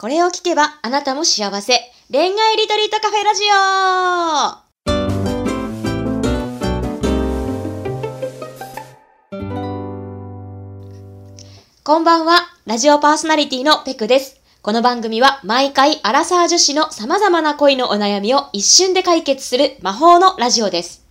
これを聞けばあなたも幸せ。恋愛リトリートカフェラジオこんばんは、ラジオパーソナリティのペクです。この番組は毎回アラサー女子の様々な恋のお悩みを一瞬で解決する魔法のラジオです。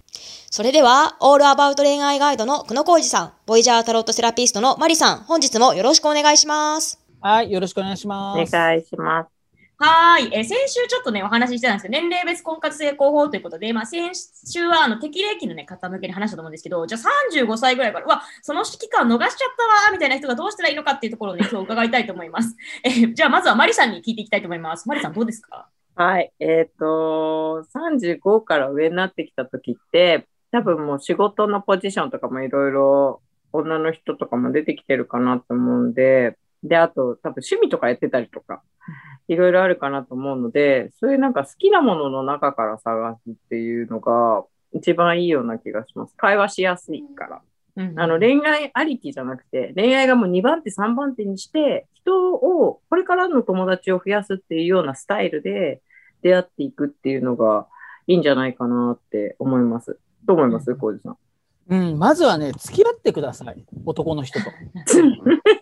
それでは、オールアバウト恋愛ガイドの久野浩二さん、ボイジャータロットセラピストのマリさん、本日もよろしくお願いします。はい、よろしくお願いします。お願いします。はい。え先週ちょっとね、お話ししてたんですよ。年齢別婚活成功法ということで、まあ、先週はあの適齢期のね、方向けに話したと思うんですけど、じゃあ35歳ぐらいから、わ、その期間逃しちゃったわ、みたいな人がどうしたらいいのかっていうところをね、今日伺いたいと思います。えじゃあ、まずはマリさんに聞いていきたいと思います。マリさん、どうですか？はい。えっ、ー、と、35から上になってきた時って、多分もう仕事のポジションとかもいろいろ女の人とかも出てきてるかなと思うんで、で、あと、多分趣味とかやってたりとか、いろいろあるかなと思うので、そういうなんか好きなものの中から探すっていうのが一番いいような気がします。会話しやすいから。あの恋愛ありきじゃなくて、恋愛がもう2番手、3番手にして、人を、これからの友達を増やすっていうようなスタイルで出会っていくっていうのがいいんじゃないかなって思います。どう思います浩二さん？うん、まずはね、付き合ってください。男の人と。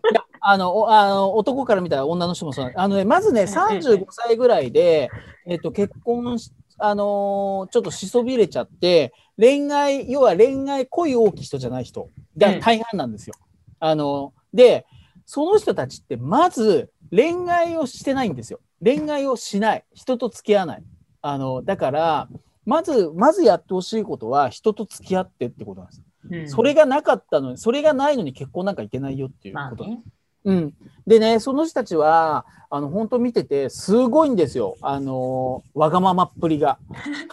あのあの男から見たら女の人もそうあの、ね、まずね35歳ぐらいで、えっと、結婚しあのー、ちょっとしそびれちゃって恋愛要は恋愛恋大きい人じゃない人が大半なんですよ。あのでその人たちってまず恋愛をしてないんですよ。恋愛をしない人と付き合わない。あのだからまずまずやってほしいことは人と付き合ってってことなんです。うん、それがなかったのにそれがないのに結婚なんかいけないよっていうことなんです。まあねうん、でね、その人たちは、あの、本当見てて、すごいんですよ。あの、わがままっぷりが。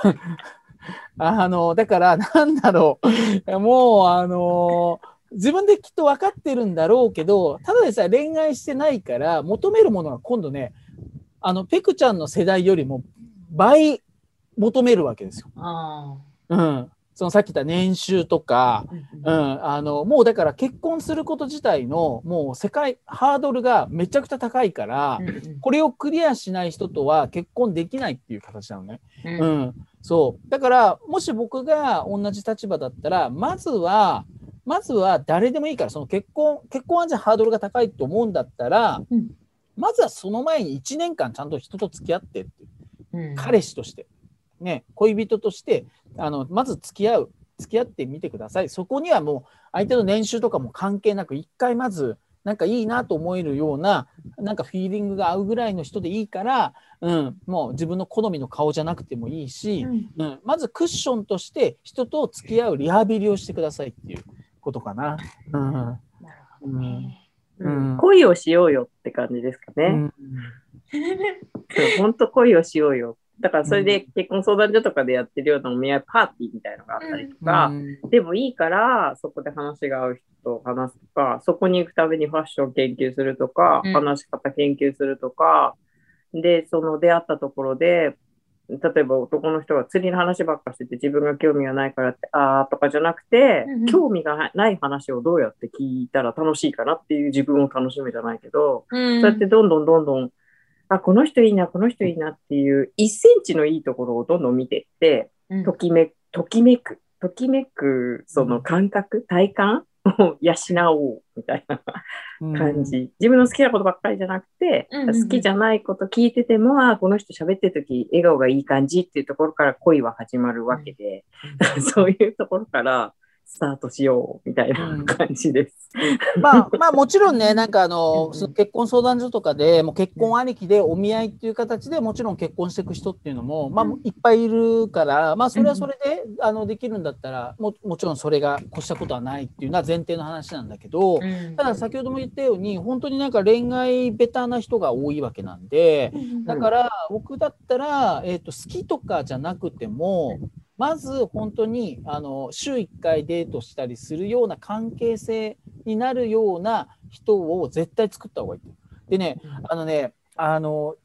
あの、だから、なんだろう。もう、あの、自分できっと分かってるんだろうけど、ただでさえ恋愛してないから、求めるものが今度ね、あの、ペクちゃんの世代よりも倍求めるわけですよ。うん。そのさっき言った年収とか、うん、あのもうだから結婚すること自体のもう世界ハードルがめちゃくちゃ高いから、これをクリアしない人とは結婚できないっていう形なのね。うん、うん、そう。だからもし僕が同じ立場だったらまずはまずは誰でもいいからその結婚結婚はじゃハードルが高いと思うんだったら、うん、まずはその前に1年間ちゃんと人と付き合ってって、うん、彼氏として。ね、恋人としてあのまず付き合う付き合ってみてください。そこにはもう相手の年収とかも関係なく一回まずなんかいいなと思えるようななんかフィーリングが合うぐらいの人でいいから、うん、もう自分の好みの顔じゃなくてもいいし、うん、うん、まずクッションとして人と付き合うリハビリをしてくださいっていうことかな。うん、なるほどね、うん、恋をしようよって感じですかね。うん、本当恋をしようよだからそれで結婚相談所とかでやってるようなお見合いパーティーみたいのがあったりとか、うん、でもいいからそこで話が合う人と話すとか、そこに行くためにファッション研究するとか、うん、話し方研究するとか、で、その出会ったところで、例えば男の人が釣りの話ばっかしてて自分が興味がないからって、あーとかじゃなくて、うん、興味がない話をどうやって聞いたら楽しいかなっていう自分を楽しむじゃないけど、そうやってどんどんどんどんあ、この人いいな、この人いいなっていう1センチのいいところをどんどん見ていって、ときめ、ときめく、ときめく、その感覚、体感を養おうみたいな感じ、うん、自分の好きなことばっかりじゃなくて、うんうんうん、好きじゃないこと聞いてても、あこの人喋ってる時笑顔がいい感じっていうところから恋は始まるわけで、うん、そういうところからスタートしようみたいな感じです。うん、まあ、まあもちろんね、なんかあの、その結婚相談所とかでもう結婚ありきでお見合いっていう形でもちろん結婚していく人っていうのも、まあいっぱいいるから、まあそれはそれで、あのできるんだったらも、もちろんそれが越したことはないっていうのは前提の話なんだけど、ただ先ほども言ったように、本当になんか恋愛ベタな人が多いわけなんで、だから僕だったら、えっ、ー、と好きとかじゃなくても、まず本当にあの週1回デートしたりするような関係性になるような人を絶対作った方がいい。でね、あのね、あの、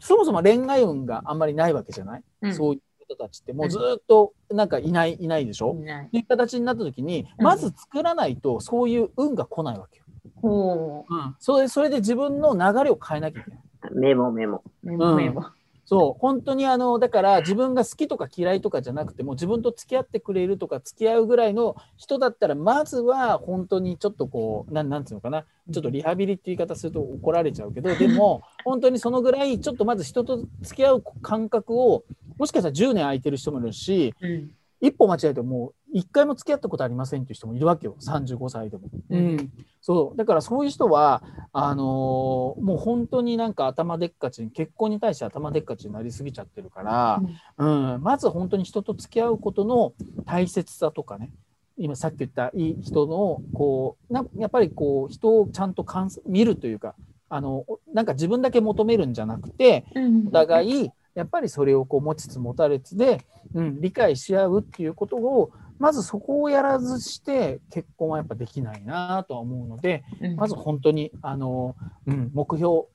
そもそも恋愛運があんまりないわけじゃない、うん、そういう人たちって。もうずっとなんかいない、いないでしょ？っていう形になった時に、まず作らないとそういう運が来ないわけよ。う。ん、それそれで自分の流れを変えなきゃいけない。メモメモ。メモメモ。そう、本当にあの、だから自分が好きとか嫌いとかじゃなくても、自分と付き合ってくれるとか、付き合うぐらいの人だったら、まずは本当にちょっとこう、なんなんていうのかな、ちょっとリハビリって言い方すると怒られちゃうけど、でも、本当にそのぐらい、ちょっとまず人と付き合う感覚を、もしかしたら10年空いてる人もいるし、うん。一歩間違えてもう一回も付き合ったことありませんっていう人もいるわけよ。35歳でも。うん、そう。だからそういう人はあのーもう本当になんか頭でっかちに結婚に対して頭でっかちになりすぎちゃってるから、うん。まず本当に人と付き合うことの大切さとかね今さっき言ったいい人のこうなやっぱりこう人をちゃんと見るというかあのなんか自分だけ求めるんじゃなくてお互いやっぱりそれをこう持ちつ持たれつで、うん、理解し合うっていうことをまずそこをやらずして結婚はやっぱできないなとは思うのでうん。まず本当にあの、うん、目標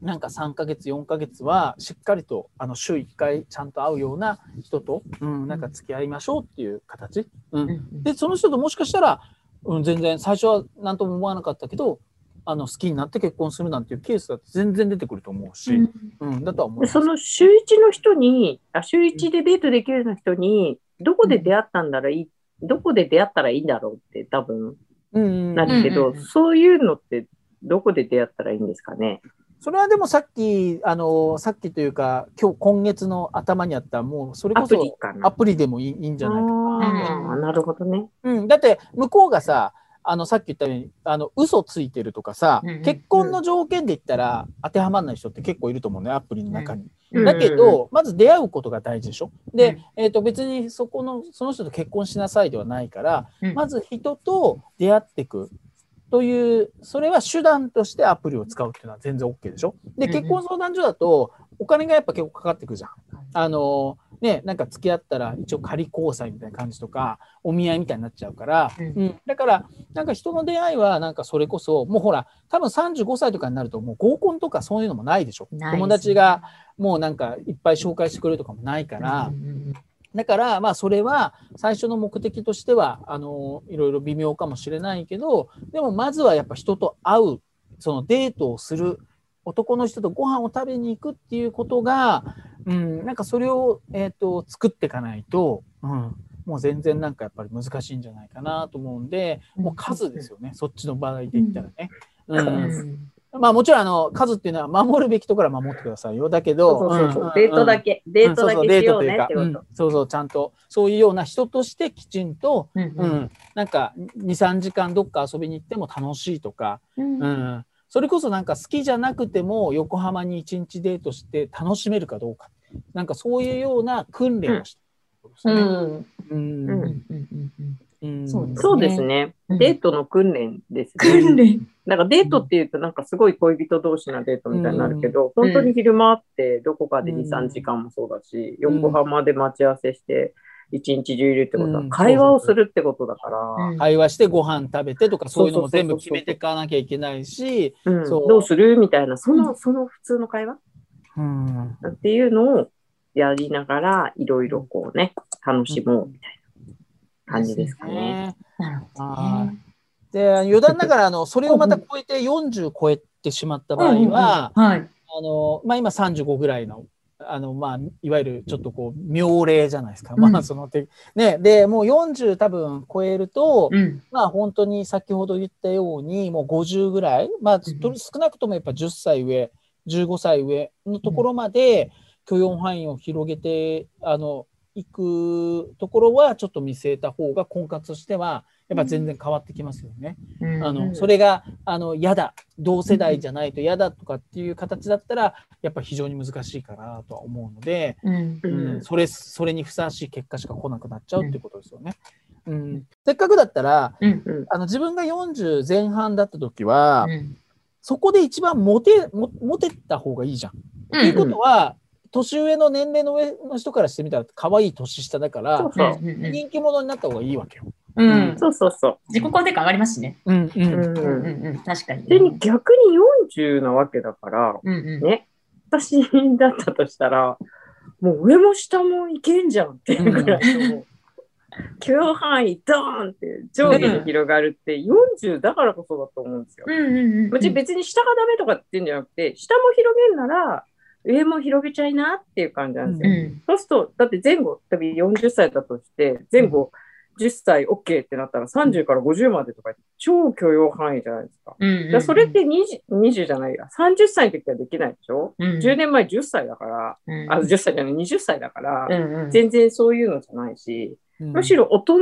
なんか3ヶ月4ヶ月はしっかりとあの週1回ちゃんと会うような人と、うん、なんか付き合いましょうっていう形、うん。うん。でその人ともしかしたら、うん、全然最初は何とも思わなかったけどあの好きになって結婚するなんていうケースだって全然出てくると思うし、うん。うんだとは思いでます。その週一の人に、あ週一でデートできるような人に、どこで出会ったんだらいい、どこで出会ったらいいんだろうって多分うんなるけど、うんうんうんそういうのってどこで出会ったらいいんですかね。それはでもさっき、あの、さっきというか、今日、今月の頭にあった、もう、それアこそ。アプリでもいいいいんじゃないかな。ああ、なるほどね。うん、だって、向こうがさ、あの、さっき言ったように、あの、嘘ついてるとかさ、うんうん結婚の条件で言ったら、当てはまらない人って結構いると思うね、アプリの中に。うんだけど、まず出会うことが大事でしょ？で、うんえっ、と、別にそこの、その人と結婚しなさいではないから、うんまず人と出会っていくという、それは手段としてアプリを使うっていうのは全然 OK でしょ？で、結婚相談所だと、お金がやっぱ結構かかってくるじゃん。あの、ね、なんか付き合ったら一応仮交際みたいな感じとか、お見合いみたいになっちゃうから、うん。うん、だから、なんか人の出会いは、なんかそれこそ、もうほら、多分35歳とかになると、もう合コンとかそういうのもないでしょ。ね。友達がもうなんかいっぱい紹介してくれるとかもないから、うんうん。だから、まあ、それは最初の目的としては、あの、いろいろ微妙かもしれないけど、でもまずはやっぱ人と会う、そのデートをする、男の人とご飯を食べに行くっていうことが、うん、なんかそれを、えっ、と、作っていかないと、うん、もう全然なんかやっぱり難しいんじゃないかなと思うんで、もう数ですよね、そっちの場合で言ったらね。うん。うん。まあもちろんあの数っていうのは守るべきところは守ってくださいよ。だけど、そうそうそうう。ん。デートだけ、デートだうんそうそうけしようデートというかうんねってこと。そうそう、ちゃんと、そういうような人としてきちんと、うんうん。うん。なんか、2、3時間どっか遊びに行っても楽しいとか、うん。うん、それこそなんか好きじゃなくても、横浜に1日デートして楽しめるかどうか、なんかそういうような訓練をしてるんですね。うん。うん。うん。うんうんうんうんそうですそうですね。うん。デートの訓練ですね。訓練。なんかデートっていうとなんかすごい恋人同士なデートみたいになるけど、うん。本当に昼間ってどこかでうん。2、3時間もそうだし、横浜で待ち合わせして一日中いるってことうん。は会話をするってことだから、うん。会話してご飯食べてとか、そういうのも全部決めていかなきゃいけないし、どうする？みたいな、その、その普通の会話？うん、っていうのをやりながら、いろいろこうね、楽しもうみたいな感じですかね。で余談ながらあのそれをまた超えて40超えてしまった場合は、はい。あのまあ、今35ぐらいのあの、まあ、いわゆるちょっとこう妙齢じゃないですか、うん。まあそのてね、でもう40多分超えると、うん。まあ本当に先ほど言ったようにもう50ぐらい、まあ、少なくともやっぱ10歳上15歳上のところまで許容範囲を広げてあのいくところはちょっと見据えた方が婚活としてはやっぱ全然変わってきますよね。うんあのうんそれがあの嫌だ同世代じゃないと嫌だとかっていう形だったらやっぱ非常に難しいかなとは思うので、うん。ううんんそれそれにふさわしい結果しか来なくなっちゃうっていうことですよね。うん、せっかくだったらうん。うんあの自分が40前半だった時は、うん。そこで一番モテモモテた方がいいじゃん。ということは年上の年齢の上の人からしてみたら可愛い年下だから人気者になった方がいいわけよ。うん。そうそうそう。自己肯定感上がりますしね。うんうんうんうんうんうん。確かに。で、逆に40なわけだから、うんうん。ね、私だったとしたら、もう上も下もいけんじゃんっていうぐらいの、許容範囲ドーンって上下に広がるって40だからこそだと思うんですよ。うんうんうん。もち別に下がダメとかって言うんじゃなくて、下も広げるなら上も広げちゃいなっていう感じなんですよ。うん。そうすると、だって前後、多分40歳だとして、前後10歳 OK ってなったら30から50までとか超許容範囲じゃないですか。うんうんだそれって 20, 20じゃないや。30歳の時はできないでしょ、うん ?10 年前10歳だから、うんあ、10歳じゃない、20歳だから、うんうん全然そういうのじゃないし、むしろ、ろ大人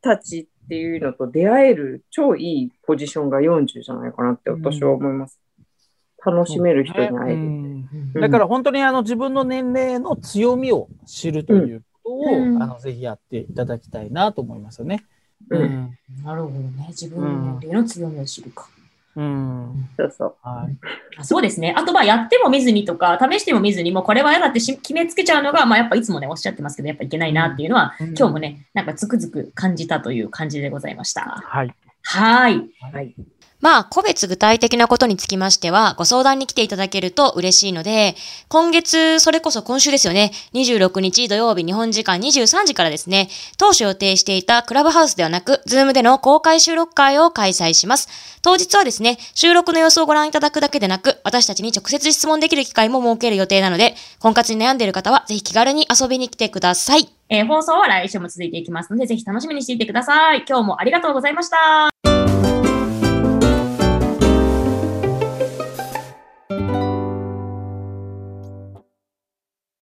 たちっていうのと出会える超いいポジションが40じゃないかなって私は思います。楽しめる人に会える。うんうんだから本当にあの自分の年齢の強みを知るということを、うんあのぜひやっていただきたいなと思いますよね。うんなるほどね。自分の年齢の強みを知るか。うんそうそう。はいあそうですね。あと、まあ、やっても見ずにとか、試しても見ずに、もうこれは嫌だってし決めつけちゃうのが、まあ、やっぱいつもね、おっしゃってますけど、やっぱいけないなっていうのは、うん今日もね、なんかつくづく感じたという感じでございました。はい。はい。はい。まあ、個別具体的なことにつきましては、ご相談に来ていただけると嬉しいので、今月、それこそ今週ですよね、26日土曜日日本時間23時からですね、当初予定していたクラブハウスではなく、ズームでの公開収録会を開催します。当日はですね、収録の様子をご覧いただくだけでなく、私たちに直接質問できる機会も設ける予定なので、婚活に悩んでいる方は、ぜひ気軽に遊びに来てください。えー放送は来週も続いていきますので、ぜひ楽しみにしていてください。今日もありがとうございました。